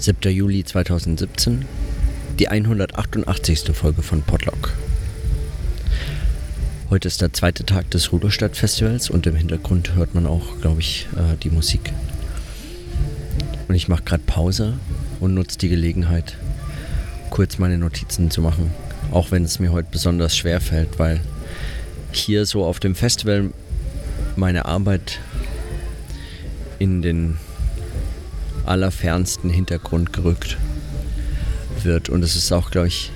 7. Juli 2017, die 188. Folge von Podlock. Heute ist der zweite Tag des Ruderstadt-Festivals und im Hintergrund hört man auch, glaube ich, äh, die Musik. Und ich mache gerade Pause und nutze die Gelegenheit, kurz meine Notizen zu machen. Auch wenn es mir heute besonders schwer fällt, weil hier so auf dem Festival meine Arbeit in den allerfernsten Hintergrund gerückt wird. Und es ist auch, glaube ich,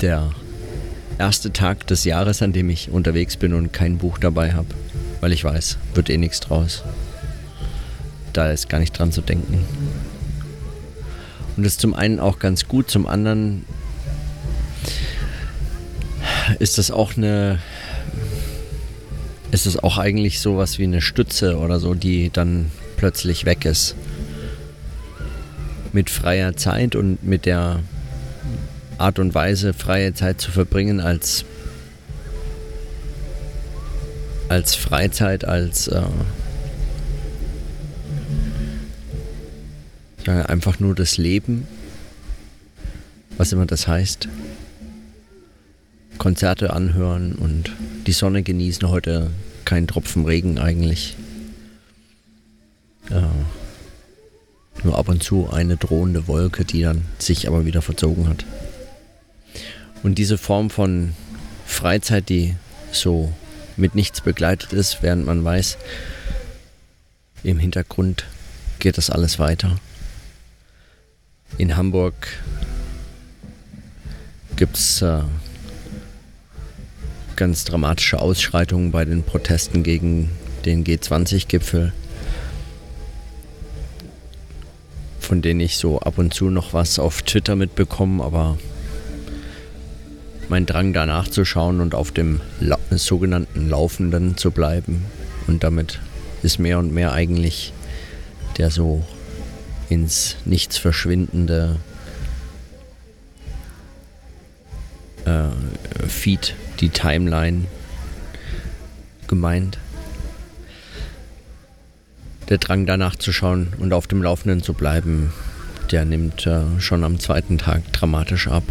der erste Tag des Jahres, an dem ich unterwegs bin und kein Buch dabei habe. Weil ich weiß, wird eh nichts draus. Da ist gar nicht dran zu denken. Und das ist zum einen auch ganz gut, zum anderen ist das auch eine ist es auch eigentlich sowas wie eine Stütze oder so, die dann plötzlich weg ist. Mit freier Zeit und mit der Art und Weise, freie Zeit zu verbringen als, als Freizeit, als äh, einfach nur das Leben, was immer das heißt. Konzerte anhören und die Sonne genießen. Heute kein Tropfen Regen eigentlich. Ja. Nur ab und zu eine drohende Wolke, die dann sich aber wieder verzogen hat. Und diese Form von Freizeit, die so mit nichts begleitet ist, während man weiß, im Hintergrund geht das alles weiter. In Hamburg gibt es äh, ganz dramatische Ausschreitungen bei den Protesten gegen den G20-Gipfel, von denen ich so ab und zu noch was auf Twitter mitbekomme, aber mein Drang danach zu schauen und auf dem La sogenannten Laufenden zu bleiben. Und damit ist mehr und mehr eigentlich der so ins Nichts verschwindende äh, Feed die Timeline gemeint. Der Drang danach zu schauen und auf dem Laufenden zu bleiben, der nimmt äh, schon am zweiten Tag dramatisch ab.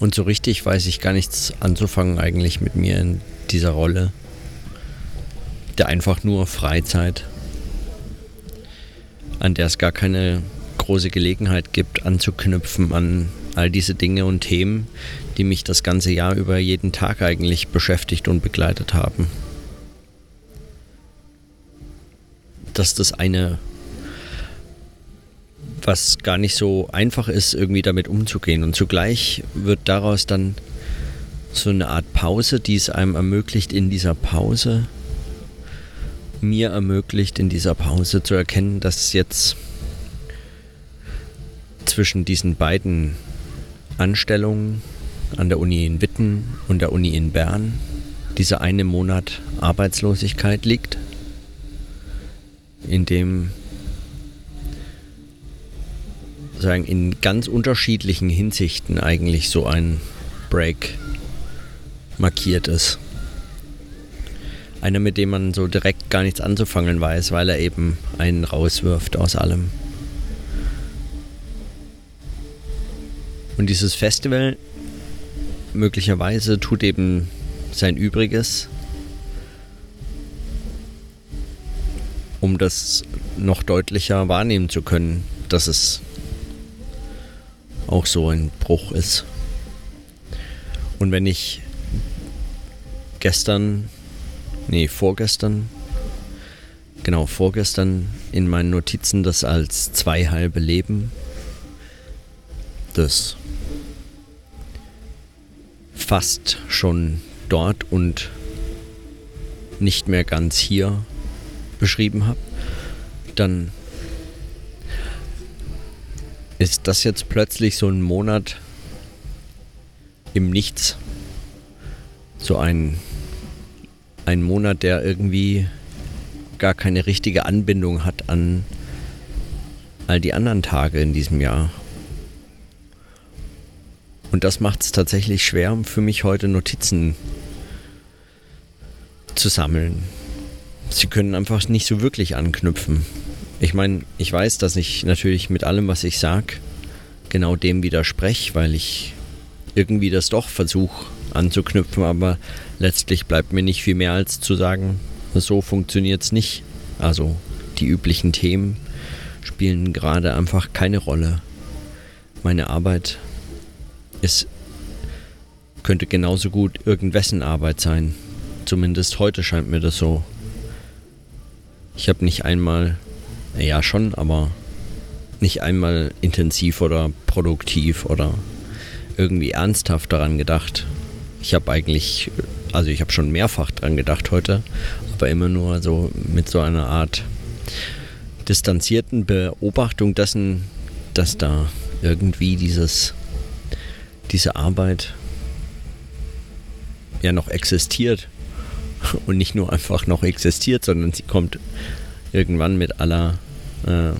Und so richtig weiß ich gar nichts anzufangen eigentlich mit mir in dieser Rolle. Der einfach nur Freizeit, an der es gar keine große Gelegenheit gibt, anzuknüpfen an all diese Dinge und Themen, die mich das ganze Jahr über jeden Tag eigentlich beschäftigt und begleitet haben. Dass das eine, was gar nicht so einfach ist, irgendwie damit umzugehen. Und zugleich wird daraus dann so eine Art Pause, die es einem ermöglicht, in dieser Pause, mir ermöglicht, in dieser Pause zu erkennen, dass jetzt zwischen diesen beiden Anstellungen an der Uni in Witten und der Uni in Bern dieser eine Monat Arbeitslosigkeit liegt, in dem sagen in ganz unterschiedlichen Hinsichten eigentlich so ein Break markiert ist. Einer, mit dem man so direkt gar nichts anzufangen weiß, weil er eben einen rauswirft aus allem. Und dieses Festival möglicherweise tut eben sein Übriges, um das noch deutlicher wahrnehmen zu können, dass es auch so ein Bruch ist. Und wenn ich gestern, nee, vorgestern, genau, vorgestern in meinen Notizen das als zwei halbe Leben des fast schon dort und nicht mehr ganz hier beschrieben habe, dann ist das jetzt plötzlich so ein Monat im Nichts. So ein, ein Monat, der irgendwie gar keine richtige Anbindung hat an all die anderen Tage in diesem Jahr. Und das macht es tatsächlich schwer für mich heute Notizen zu sammeln. sie können einfach nicht so wirklich anknüpfen. Ich meine, ich weiß, dass ich natürlich mit allem, was ich sage, genau dem widerspreche, weil ich irgendwie das doch versuche anzuknüpfen, aber letztlich bleibt mir nicht viel mehr als zu sagen, so funktioniert es nicht. Also die üblichen Themen spielen gerade einfach keine Rolle. Meine Arbeit ist, könnte genauso gut irgendwessen Arbeit sein. Zumindest heute scheint mir das so. Ich habe nicht einmal, ja schon, aber nicht einmal intensiv oder produktiv oder irgendwie ernsthaft daran gedacht. Ich habe eigentlich, also ich habe schon mehrfach daran gedacht heute, aber immer nur so mit so einer Art distanzierten Beobachtung dessen, dass da irgendwie dieses, diese Arbeit ja noch existiert und nicht nur einfach noch existiert, sondern sie kommt irgendwann mit aller äh,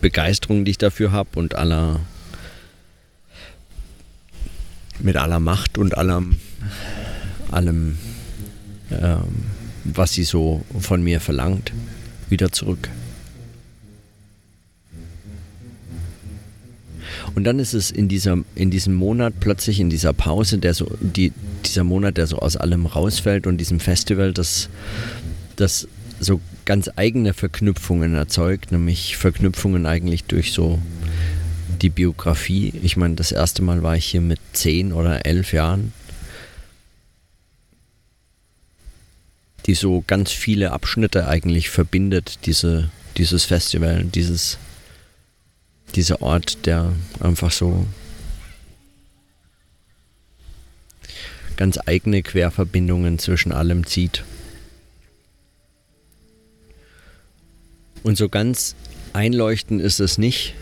Begeisterung, die ich dafür habe und aller mit aller Macht und allem, allem ähm, was sie so von mir verlangt, wieder zurück. Und dann ist es in, dieser, in diesem Monat plötzlich in dieser Pause, der so, die, dieser Monat, der so aus allem rausfällt und diesem Festival, das, das so ganz eigene Verknüpfungen erzeugt, nämlich Verknüpfungen eigentlich durch so die Biografie. Ich meine, das erste Mal war ich hier mit zehn oder elf Jahren, die so ganz viele Abschnitte eigentlich verbindet, diese, dieses Festival, dieses dieser Ort, der einfach so ganz eigene Querverbindungen zwischen allem zieht. Und so ganz einleuchtend ist es nicht.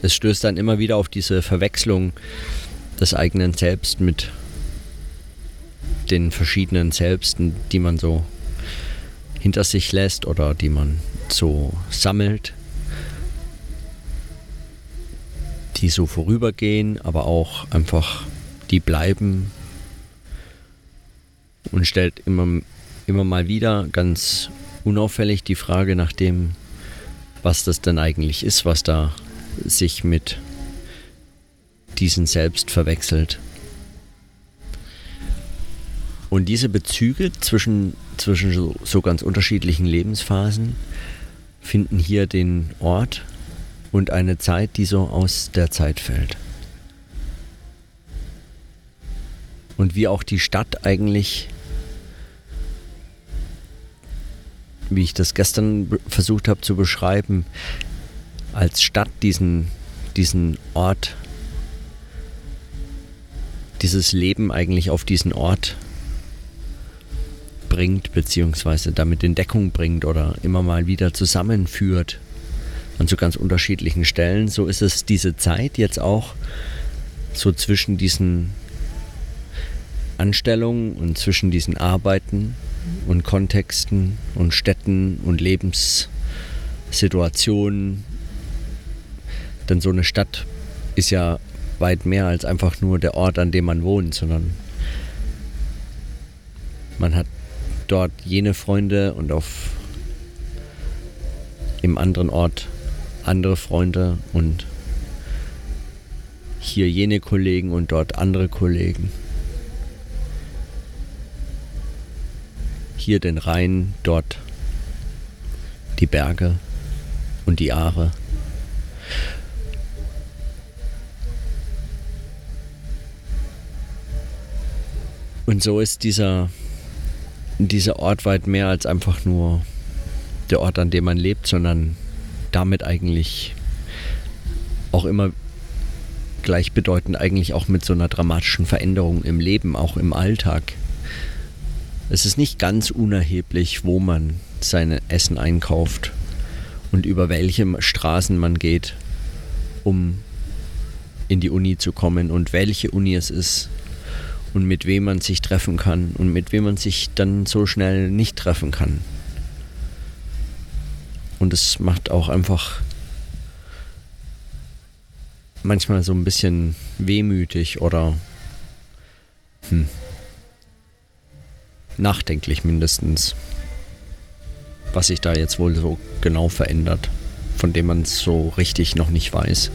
Es stößt dann immer wieder auf diese Verwechslung des eigenen Selbst mit den verschiedenen Selbsten, die man so hinter sich lässt oder die man so sammelt. Die so vorübergehen, aber auch einfach die bleiben und stellt immer, immer mal wieder ganz unauffällig die Frage nach dem, was das denn eigentlich ist, was da sich mit diesen selbst verwechselt. Und diese Bezüge zwischen, zwischen so, so ganz unterschiedlichen Lebensphasen finden hier den Ort und eine Zeit, die so aus der Zeit fällt. Und wie auch die Stadt eigentlich, wie ich das gestern versucht habe zu beschreiben, als Stadt diesen, diesen Ort, dieses Leben eigentlich auf diesen Ort bringt, beziehungsweise damit in Deckung bringt oder immer mal wieder zusammenführt an so ganz unterschiedlichen Stellen. So ist es diese Zeit jetzt auch so zwischen diesen Anstellungen und zwischen diesen Arbeiten und Kontexten und Städten und Lebenssituationen. Denn so eine Stadt ist ja weit mehr als einfach nur der Ort, an dem man wohnt, sondern man hat dort jene Freunde und auf im anderen Ort andere Freunde und hier jene Kollegen und dort andere Kollegen. Hier den Rhein, dort die Berge und die Aare. Und so ist dieser, dieser Ort weit mehr als einfach nur der Ort, an dem man lebt, sondern damit eigentlich auch immer gleichbedeutend eigentlich auch mit so einer dramatischen Veränderung im Leben, auch im Alltag. Es ist nicht ganz unerheblich, wo man sein Essen einkauft und über welche Straßen man geht, um in die Uni zu kommen und welche Uni es ist und mit wem man sich treffen kann und mit wem man sich dann so schnell nicht treffen kann. Und es macht auch einfach manchmal so ein bisschen wehmütig oder hm, nachdenklich mindestens. was sich da jetzt wohl so genau verändert, von dem man es so richtig noch nicht weiß.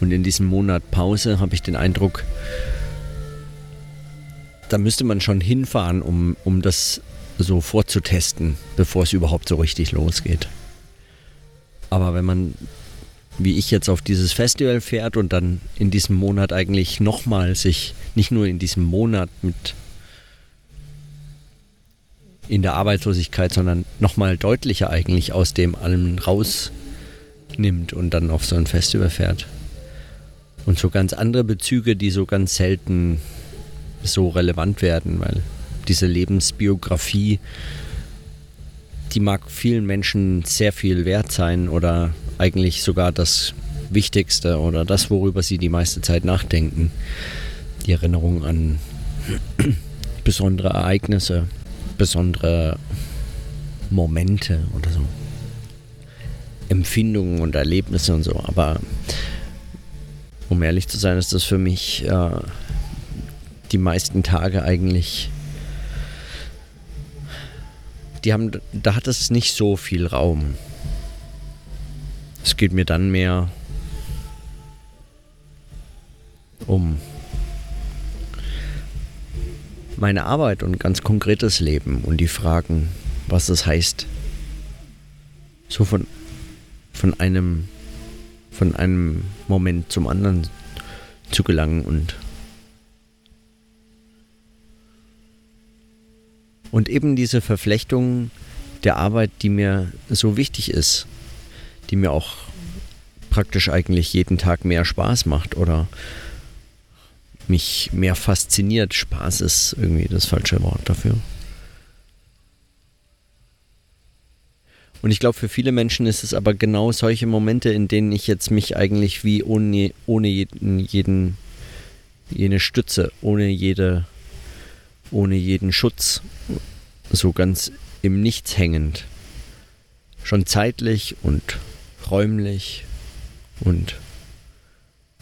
Und in diesem Monat Pause habe ich den Eindruck, da müsste man schon hinfahren, um, um das so vorzutesten, bevor es überhaupt so richtig losgeht. Aber wenn man, wie ich jetzt auf dieses Festival fährt und dann in diesem Monat eigentlich nochmal sich, nicht nur in diesem Monat mit in der Arbeitslosigkeit, sondern nochmal deutlicher eigentlich aus dem allem rausnimmt und dann auf so ein Festival fährt. Und so ganz andere Bezüge, die so ganz selten so relevant werden, weil diese Lebensbiografie, die mag vielen Menschen sehr viel wert sein oder eigentlich sogar das Wichtigste oder das, worüber sie die meiste Zeit nachdenken. Die Erinnerung an besondere Ereignisse, besondere Momente oder so. Empfindungen und Erlebnisse und so. Aber um ehrlich zu sein, ist das für mich äh, die meisten Tage eigentlich. Die haben, da hat es nicht so viel Raum. Es geht mir dann mehr um meine Arbeit und ganz konkretes Leben und die Fragen, was das heißt, so von, von einem von einem Moment zum anderen zu gelangen und und eben diese Verflechtung der Arbeit, die mir so wichtig ist, die mir auch praktisch eigentlich jeden Tag mehr Spaß macht oder mich mehr fasziniert. Spaß ist irgendwie das falsche Wort dafür. Und ich glaube, für viele Menschen ist es aber genau solche Momente, in denen ich jetzt mich eigentlich wie ohne, ohne jeden, jeden, jene Stütze, ohne jede, ohne jeden Schutz, so ganz im Nichts hängend, schon zeitlich und räumlich und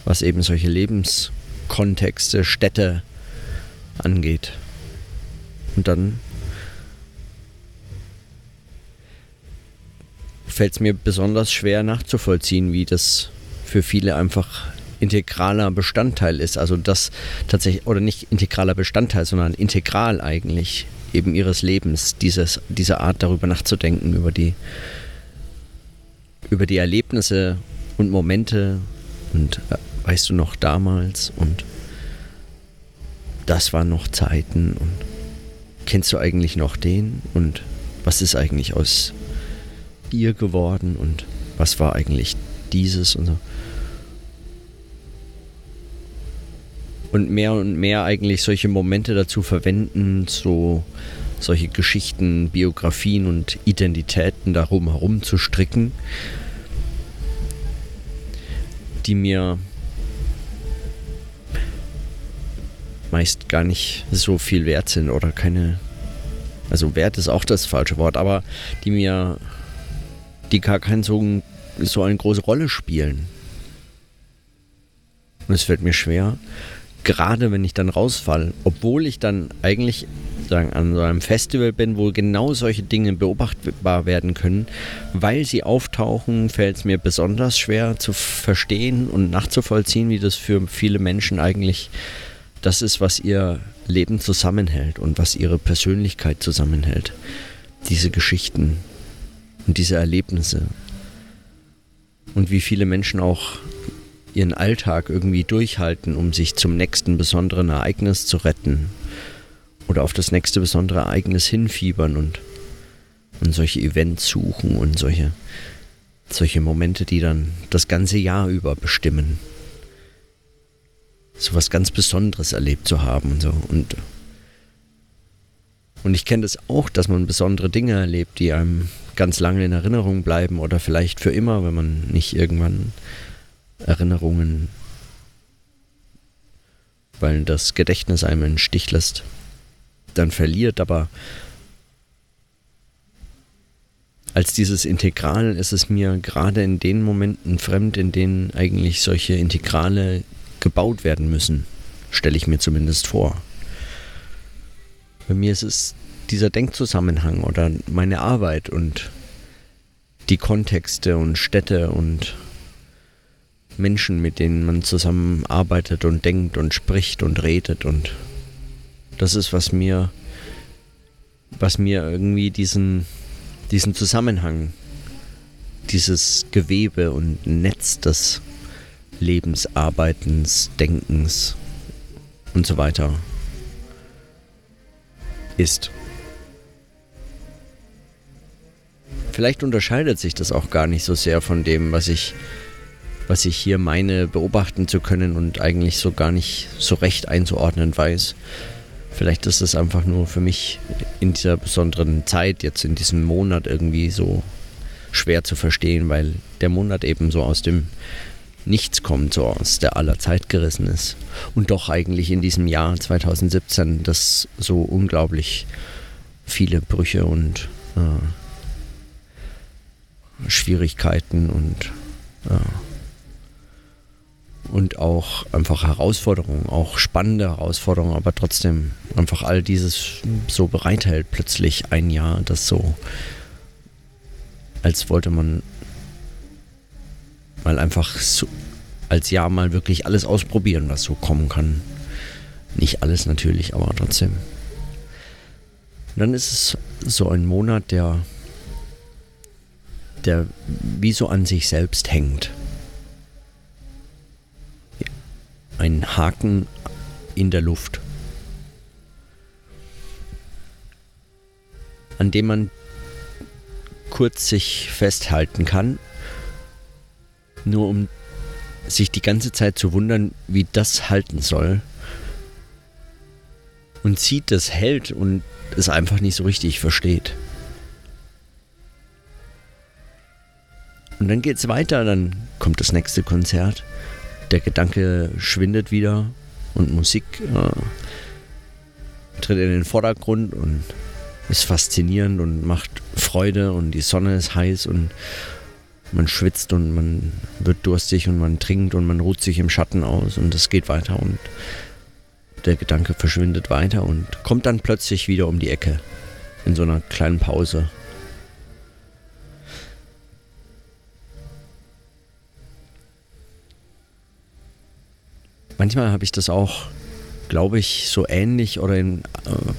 was eben solche Lebens Kontexte, Städte angeht. Und dann fällt es mir besonders schwer nachzuvollziehen, wie das für viele einfach integraler Bestandteil ist. Also das tatsächlich, oder nicht integraler Bestandteil, sondern integral eigentlich eben ihres Lebens, dieses, diese Art darüber nachzudenken, über die, über die Erlebnisse und Momente und äh, weißt du noch damals und das waren noch Zeiten und kennst du eigentlich noch den und was ist eigentlich aus ihr geworden und was war eigentlich dieses und so. Und mehr und mehr eigentlich solche Momente dazu verwenden, so solche Geschichten, Biografien und Identitäten darum herum zu stricken, die mir meist gar nicht so viel wert sind oder keine. Also Wert ist auch das falsche Wort, aber die mir, die gar keine so, so eine große Rolle spielen. Und es fällt mir schwer, gerade wenn ich dann rausfall, obwohl ich dann eigentlich sagen, an so einem Festival bin, wo genau solche Dinge beobachtbar werden können, weil sie auftauchen, fällt es mir besonders schwer zu verstehen und nachzuvollziehen, wie das für viele Menschen eigentlich das ist, was ihr Leben zusammenhält und was ihre Persönlichkeit zusammenhält. Diese Geschichten und diese Erlebnisse. Und wie viele Menschen auch ihren Alltag irgendwie durchhalten, um sich zum nächsten besonderen Ereignis zu retten. Oder auf das nächste besondere Ereignis hinfiebern und, und solche Events suchen und solche, solche Momente, die dann das ganze Jahr über bestimmen so was ganz Besonderes erlebt zu haben und so. Und, und ich kenne das auch, dass man besondere Dinge erlebt, die einem ganz lange in Erinnerung bleiben oder vielleicht für immer, wenn man nicht irgendwann Erinnerungen, weil das Gedächtnis einem einen Stich lässt, dann verliert. Aber als dieses Integral ist es mir gerade in den Momenten fremd, in denen eigentlich solche Integrale gebaut werden müssen, stelle ich mir zumindest vor. Bei mir ist es dieser Denkzusammenhang oder meine Arbeit und die Kontexte und Städte und Menschen, mit denen man zusammenarbeitet und denkt und spricht und redet und das ist, was mir, was mir irgendwie diesen, diesen Zusammenhang, dieses Gewebe und Netz des Lebens, Arbeitens, Denkens und so weiter ist. Vielleicht unterscheidet sich das auch gar nicht so sehr von dem, was ich, was ich hier meine, beobachten zu können und eigentlich so gar nicht so recht einzuordnen weiß. Vielleicht ist es einfach nur für mich in dieser besonderen Zeit, jetzt in diesem Monat irgendwie so schwer zu verstehen, weil der Monat eben so aus dem Nichts kommt, so aus der aller Zeit gerissen ist. Und doch eigentlich in diesem Jahr 2017 das so unglaublich viele Brüche und äh, Schwierigkeiten und äh, und auch einfach Herausforderungen, auch spannende Herausforderungen, aber trotzdem einfach all dieses so bereithält plötzlich ein Jahr, das so, als wollte man mal einfach so, als Jahr mal wirklich alles ausprobieren, was so kommen kann. Nicht alles natürlich, aber trotzdem. Und dann ist es so ein Monat, der, der wie so an sich selbst hängt. Ein Haken in der Luft, an dem man kurz sich festhalten kann, nur um sich die ganze Zeit zu wundern, wie das halten soll. Und sieht, das hält und es einfach nicht so richtig versteht. Und dann geht es weiter, dann kommt das nächste Konzert der Gedanke schwindet wieder und Musik äh, tritt in den Vordergrund und ist faszinierend und macht Freude und die Sonne ist heiß und man schwitzt und man wird durstig und man trinkt und man ruht sich im Schatten aus und es geht weiter und der Gedanke verschwindet weiter und kommt dann plötzlich wieder um die Ecke in so einer kleinen Pause manchmal habe ich das auch, glaube ich, so ähnlich oder in äh,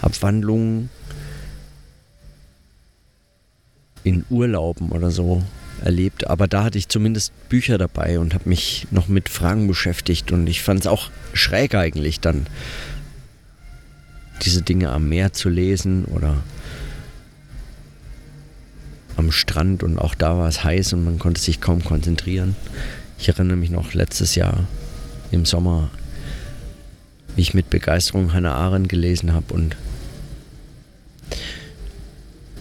Abwandlungen in Urlauben oder so erlebt. Aber da hatte ich zumindest Bücher dabei und habe mich noch mit Fragen beschäftigt. Und ich fand es auch schräg eigentlich dann, diese Dinge am Meer zu lesen oder am Strand. Und auch da war es heiß und man konnte sich kaum konzentrieren. Ich erinnere mich noch letztes Jahr im Sommer, wie ich mit Begeisterung Hannah Arendt gelesen habe und,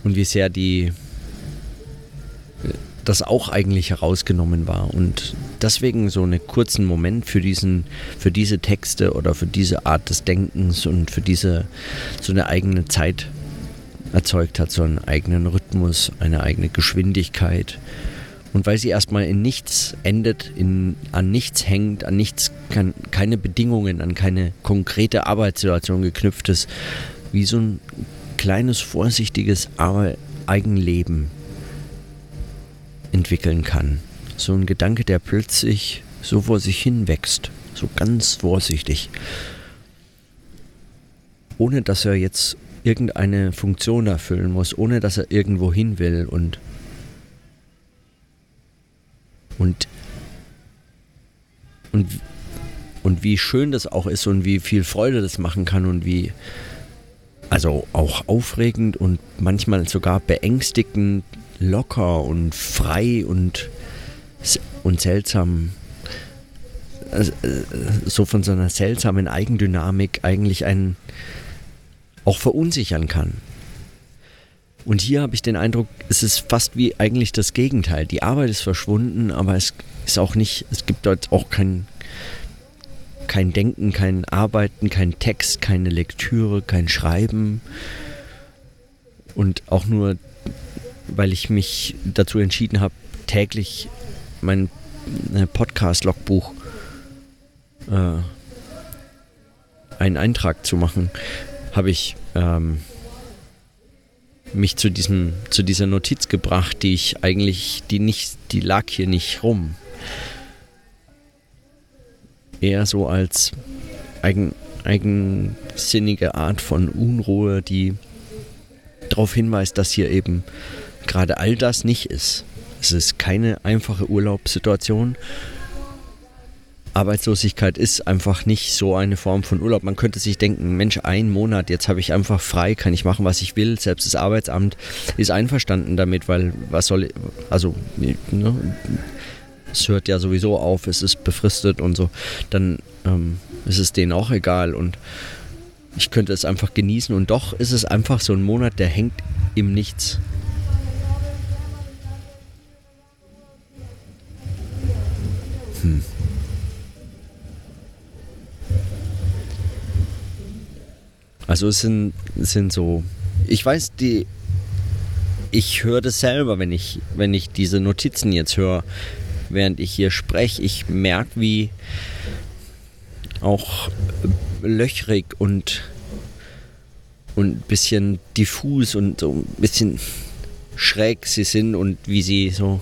und wie sehr die das auch eigentlich herausgenommen war. Und deswegen so einen kurzen Moment für diesen für diese Texte oder für diese Art des Denkens und für diese so eine eigene Zeit erzeugt hat, so einen eigenen Rhythmus, eine eigene Geschwindigkeit und weil sie erstmal in nichts endet, in, an nichts hängt, an nichts, kann, keine Bedingungen, an keine konkrete Arbeitssituation geknüpft ist, wie so ein kleines, vorsichtiges Eigenleben entwickeln kann. So ein Gedanke, der plötzlich so vor sich hin wächst, so ganz vorsichtig, ohne dass er jetzt irgendeine Funktion erfüllen muss, ohne dass er irgendwo hin will und und, und, und wie schön das auch ist und wie viel Freude das machen kann und wie, also auch aufregend und manchmal sogar beängstigend, locker und frei und, und seltsam also, äh, so von so einer seltsamen Eigendynamik eigentlich einen auch verunsichern kann. Und hier habe ich den Eindruck, es ist fast wie eigentlich das Gegenteil. Die Arbeit ist verschwunden, aber es ist auch nicht, es gibt dort auch kein, kein Denken, kein Arbeiten, kein Text, keine Lektüre, kein Schreiben. Und auch nur, weil ich mich dazu entschieden habe, täglich mein äh, Podcast-Logbuch äh, einen Eintrag zu machen, habe ich ähm, mich zu diesem, zu dieser Notiz gebracht, die ich eigentlich, die nicht, die lag hier nicht rum. Eher so als eigen, eigensinnige Art von Unruhe, die darauf hinweist, dass hier eben gerade all das nicht ist. Es ist keine einfache Urlaubssituation. Arbeitslosigkeit ist einfach nicht so eine Form von Urlaub. Man könnte sich denken, Mensch, ein Monat, jetzt habe ich einfach frei, kann ich machen, was ich will. Selbst das Arbeitsamt ist einverstanden damit, weil was soll, also ne, es hört ja sowieso auf, es ist befristet und so. Dann ähm, ist es denen auch egal und ich könnte es einfach genießen und doch ist es einfach so ein Monat, der hängt im Nichts. Hm. Also es sind, sind so, ich weiß, die, ich höre das selber, wenn ich, wenn ich diese Notizen jetzt höre, während ich hier spreche. Ich merke, wie auch löchrig und und ein bisschen diffus und so ein bisschen schräg sie sind und wie sie so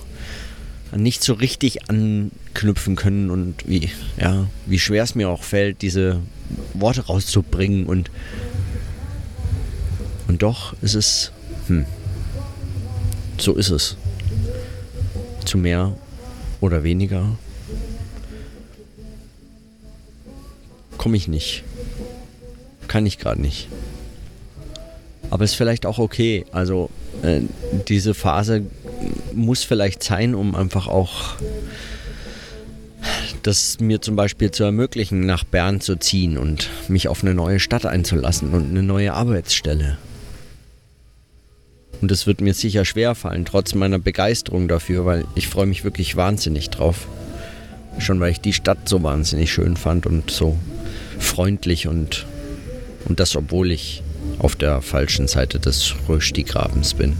nicht so richtig anknüpfen können und wie, ja, wie schwer es mir auch fällt, diese Worte rauszubringen und und doch ist es, hm, so ist es. Zu mehr oder weniger komme ich nicht. Kann ich gerade nicht. Aber ist vielleicht auch okay. Also äh, diese Phase muss vielleicht sein, um einfach auch das mir zum Beispiel zu ermöglichen, nach Bern zu ziehen und mich auf eine neue Stadt einzulassen und eine neue Arbeitsstelle. Und es wird mir sicher schwer fallen, trotz meiner Begeisterung dafür, weil ich freue mich wirklich wahnsinnig drauf. Schon weil ich die Stadt so wahnsinnig schön fand und so freundlich und, und das, obwohl ich auf der falschen Seite des Rösti-Grabens bin.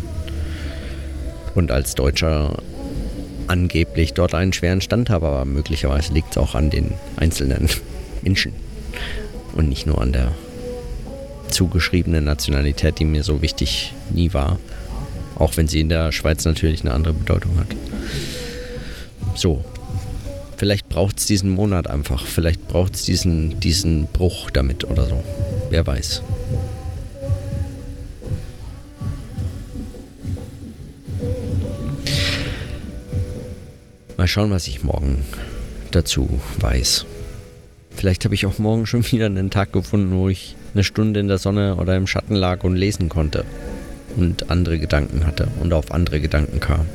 Und als Deutscher angeblich dort einen schweren Stand habe, aber möglicherweise liegt es auch an den einzelnen Menschen und nicht nur an der zugeschriebenen Nationalität, die mir so wichtig nie war. Auch wenn sie in der Schweiz natürlich eine andere Bedeutung hat. So, vielleicht braucht es diesen Monat einfach. Vielleicht braucht es diesen, diesen Bruch damit oder so. Wer weiß. Mal schauen, was ich morgen dazu weiß. Vielleicht habe ich auch morgen schon wieder einen Tag gefunden, wo ich eine Stunde in der Sonne oder im Schatten lag und lesen konnte und andere Gedanken hatte und auf andere Gedanken kam.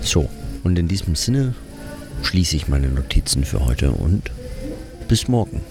So, und in diesem Sinne schließe ich meine Notizen für heute und bis morgen.